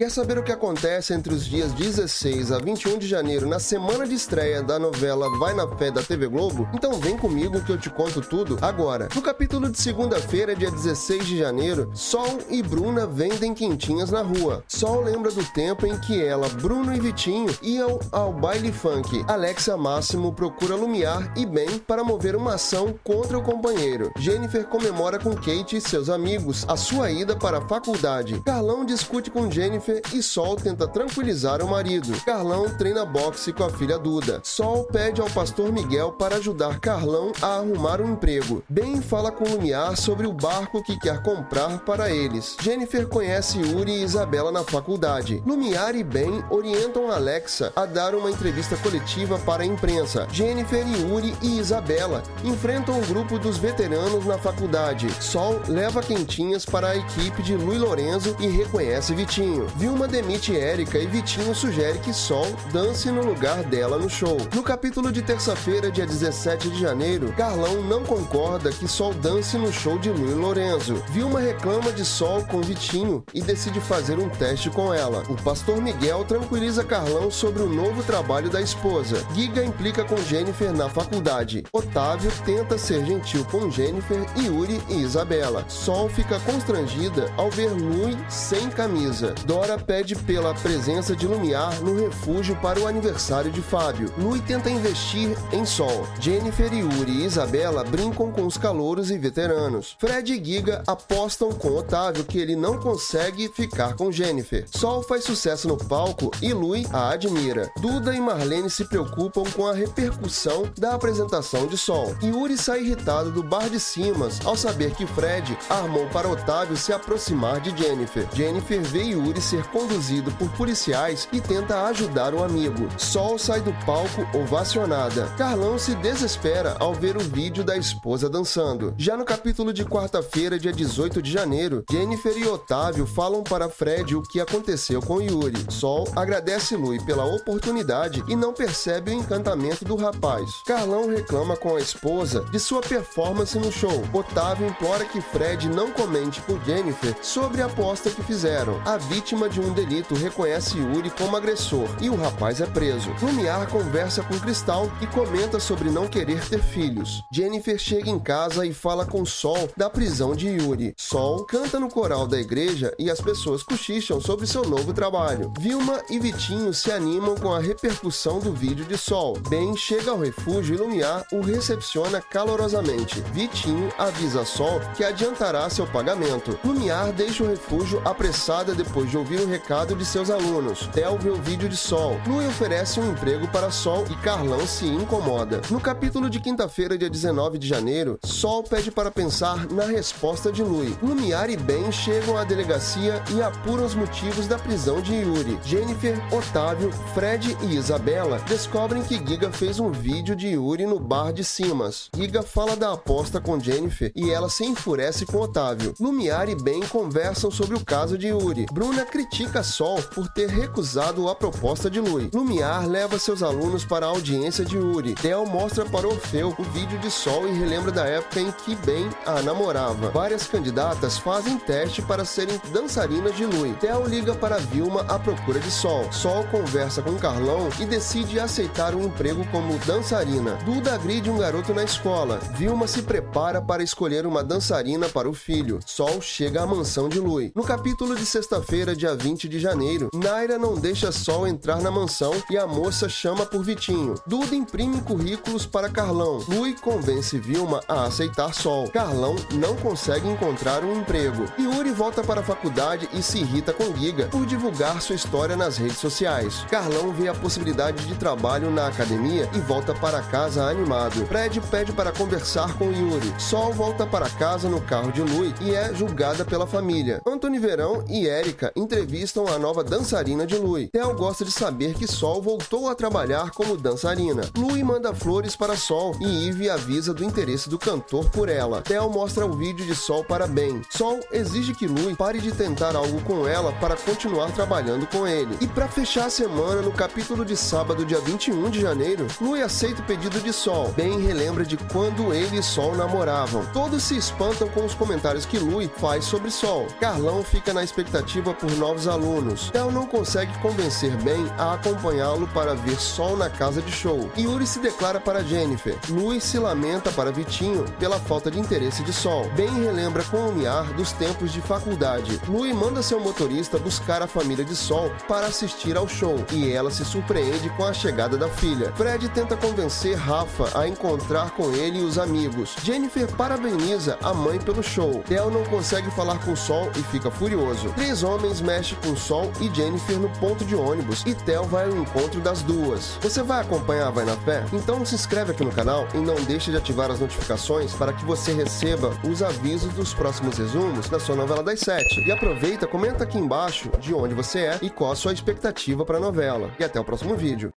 Quer saber o que acontece entre os dias 16 a 21 de janeiro na semana de estreia da novela Vai na Fé da TV Globo? Então vem comigo que eu te conto tudo agora. No capítulo de segunda-feira, dia 16 de janeiro, Sol e Bruna vendem quentinhas na rua. Sol lembra do tempo em que ela, Bruno e Vitinho iam ao baile funk. Alexia Máximo procura Lumiar e Ben para mover uma ação contra o companheiro. Jennifer comemora com Kate e seus amigos a sua ida para a faculdade. Carlão discute com Jennifer Jennifer e Sol tenta tranquilizar o marido. Carlão treina boxe com a filha Duda. Sol pede ao pastor Miguel para ajudar Carlão a arrumar um emprego. Ben fala com Lumiar sobre o barco que quer comprar para eles. Jennifer conhece Yuri e Isabela na faculdade. Lumiar e Ben orientam Alexa a dar uma entrevista coletiva para a imprensa. Jennifer, Yuri e Isabela enfrentam o grupo dos veteranos na faculdade. Sol leva quentinhas para a equipe de Luiz Lorenzo e reconhece Vitinho. Vilma demite Érica e Vitinho sugere que Sol dance no lugar dela no show. No capítulo de terça-feira, dia 17 de janeiro, Carlão não concorda que Sol dance no show de Luiz Lorenzo. Vilma reclama de Sol com Vitinho e decide fazer um teste com ela. O pastor Miguel tranquiliza Carlão sobre o novo trabalho da esposa. Giga implica com Jennifer na faculdade. Otávio tenta ser gentil com Jennifer, Yuri e Isabela. Sol fica constrangida ao ver Lui sem camisa. Dora Pede pela presença de Lumiar no refúgio para o aniversário de Fábio. Lui tenta investir em Sol. Jennifer, Yuri e Isabela brincam com os calouros e veteranos. Fred e Giga apostam com Otávio que ele não consegue ficar com Jennifer. Sol faz sucesso no palco e Lui a admira. Duda e Marlene se preocupam com a repercussão da apresentação de Sol. Yuri sai irritado do bar de Simas ao saber que Fred armou para Otávio se aproximar de Jennifer. Jennifer vê Yuri ser ser conduzido por policiais e tenta ajudar o amigo. Sol sai do palco ovacionada. Carlão se desespera ao ver o vídeo da esposa dançando. Já no capítulo de quarta-feira, dia 18 de janeiro, Jennifer e Otávio falam para Fred o que aconteceu com Yuri. Sol agradece Lui pela oportunidade e não percebe o encantamento do rapaz. Carlão reclama com a esposa de sua performance no show. Otávio implora que Fred não comente por Jennifer sobre a aposta que fizeram. A vítima de um delito reconhece Yuri como agressor e o rapaz é preso. Lumiar conversa com Cristal e comenta sobre não querer ter filhos. Jennifer chega em casa e fala com Sol da prisão de Yuri. Sol canta no coral da igreja e as pessoas cochicham sobre seu novo trabalho. Vilma e Vitinho se animam com a repercussão do vídeo de Sol. Ben chega ao refúgio e Lumiar o recepciona calorosamente. Vitinho avisa Sol que adiantará seu pagamento. Lumiar deixa o refúgio apressada depois de ouvir ouvir o recado de seus alunos. Theo vê o vídeo de Sol. Lui oferece um emprego para Sol e Carlão se incomoda. No capítulo de quinta-feira, dia 19 de janeiro, Sol pede para pensar na resposta de Lui. Lumiar e Ben chegam à delegacia e apuram os motivos da prisão de Yuri. Jennifer, Otávio, Fred e Isabela descobrem que Giga fez um vídeo de Yuri no bar de Simas. Giga fala da aposta com Jennifer e ela se enfurece com Otávio. Lumiar e Ben conversam sobre o caso de Yuri. Bruna critica Sol por ter recusado a proposta de Lui. Lumiar leva seus alunos para a audiência de Uri. Theo mostra para Orfeu o vídeo de Sol e relembra da época em que Ben a namorava. Várias candidatas fazem teste para serem dançarinas de Lui. Theo liga para Vilma à procura de Sol. Sol conversa com Carlão e decide aceitar um emprego como dançarina. Duda agride um garoto na escola. Vilma se prepara para escolher uma dançarina para o filho. Sol chega à mansão de Lui. No capítulo de sexta-feira, dia 20 de janeiro. Naira não deixa Sol entrar na mansão e a moça chama por Vitinho. Duda imprime currículos para Carlão. Lui convence Vilma a aceitar Sol. Carlão não consegue encontrar um emprego. Yuri volta para a faculdade e se irrita com Giga por divulgar sua história nas redes sociais. Carlão vê a possibilidade de trabalho na academia e volta para casa animado. Fred pede para conversar com Yuri. Sol volta para casa no carro de Lui e é julgada pela família. Antônio Verão e Érica entrevistam a nova dançarina de Lui. Theo gosta de saber que Sol voltou a trabalhar como dançarina. Lui manda flores para Sol e Eve avisa do interesse do cantor por ela. Theo mostra o vídeo de Sol para Ben. Sol exige que Lui pare de tentar algo com ela para continuar trabalhando com ele. E para fechar a semana, no capítulo de sábado, dia 21 de janeiro, Lui aceita o pedido de Sol. Ben relembra de quando ele e Sol namoravam. Todos se espantam com os comentários que Lui faz sobre Sol. Carlão fica na expectativa por novos alunos. Theo não consegue convencer Ben a acompanhá-lo para ver Sol na casa de show. Yuri se declara para Jennifer. Luiz se lamenta para Vitinho pela falta de interesse de Sol. Ben relembra com o Miar dos tempos de faculdade. Louis manda seu motorista buscar a família de Sol para assistir ao show e ela se surpreende com a chegada da filha. Fred tenta convencer Rafa a encontrar com ele e os amigos. Jennifer parabeniza a mãe pelo show. Theo não consegue falar com Sol e fica furioso. Três homens mexem com Sol e Jennifer no ponto de ônibus e Theo vai ao encontro das duas. Você vai acompanhar Vai na Fé? Então se inscreve aqui no canal e não deixe de ativar as notificações para que você receba os avisos dos próximos resumos da sua novela das sete. E aproveita, comenta aqui embaixo de onde você é e qual a sua expectativa para a novela. E até o próximo vídeo.